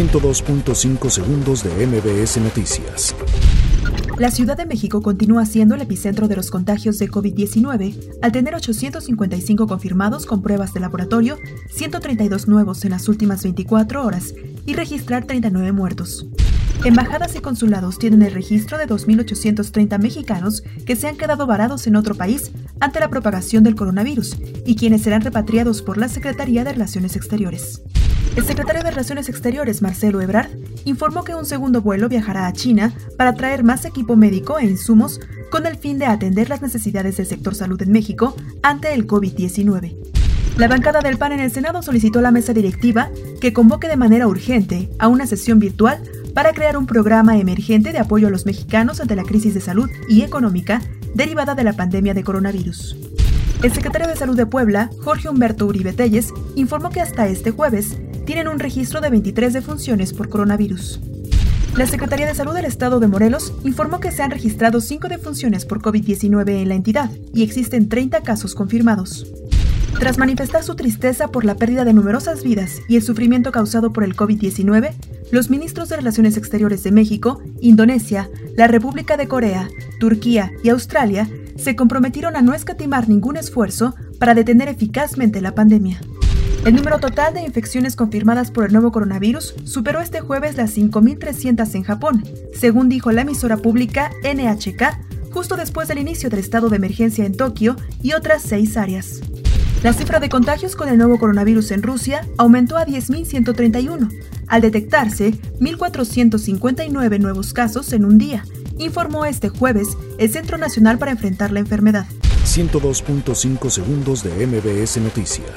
102.5 segundos de MBS Noticias. La Ciudad de México continúa siendo el epicentro de los contagios de COVID-19 al tener 855 confirmados con pruebas de laboratorio, 132 nuevos en las últimas 24 horas y registrar 39 muertos. Embajadas y consulados tienen el registro de 2.830 mexicanos que se han quedado varados en otro país ante la propagación del coronavirus y quienes serán repatriados por la Secretaría de Relaciones Exteriores. El secretario de Relaciones Exteriores, Marcelo Ebrard, informó que un segundo vuelo viajará a China para traer más equipo médico e insumos con el fin de atender las necesidades del sector salud en México ante el COVID-19. La bancada del PAN en el Senado solicitó a la mesa directiva que convoque de manera urgente a una sesión virtual para crear un programa emergente de apoyo a los mexicanos ante la crisis de salud y económica derivada de la pandemia de coronavirus. El secretario de Salud de Puebla, Jorge Humberto Uribe Telles, informó que hasta este jueves tienen un registro de 23 defunciones por coronavirus. La Secretaría de Salud del Estado de Morelos informó que se han registrado 5 defunciones por COVID-19 en la entidad y existen 30 casos confirmados. Tras manifestar su tristeza por la pérdida de numerosas vidas y el sufrimiento causado por el COVID-19, los ministros de Relaciones Exteriores de México, Indonesia, la República de Corea, Turquía y Australia se comprometieron a no escatimar ningún esfuerzo para detener eficazmente la pandemia. El número total de infecciones confirmadas por el nuevo coronavirus superó este jueves las 5.300 en Japón, según dijo la emisora pública NHK, justo después del inicio del estado de emergencia en Tokio y otras seis áreas. La cifra de contagios con el nuevo coronavirus en Rusia aumentó a 10.131, al detectarse 1.459 nuevos casos en un día, informó este jueves el Centro Nacional para Enfrentar la Enfermedad. 102.5 segundos de MBS Noticias.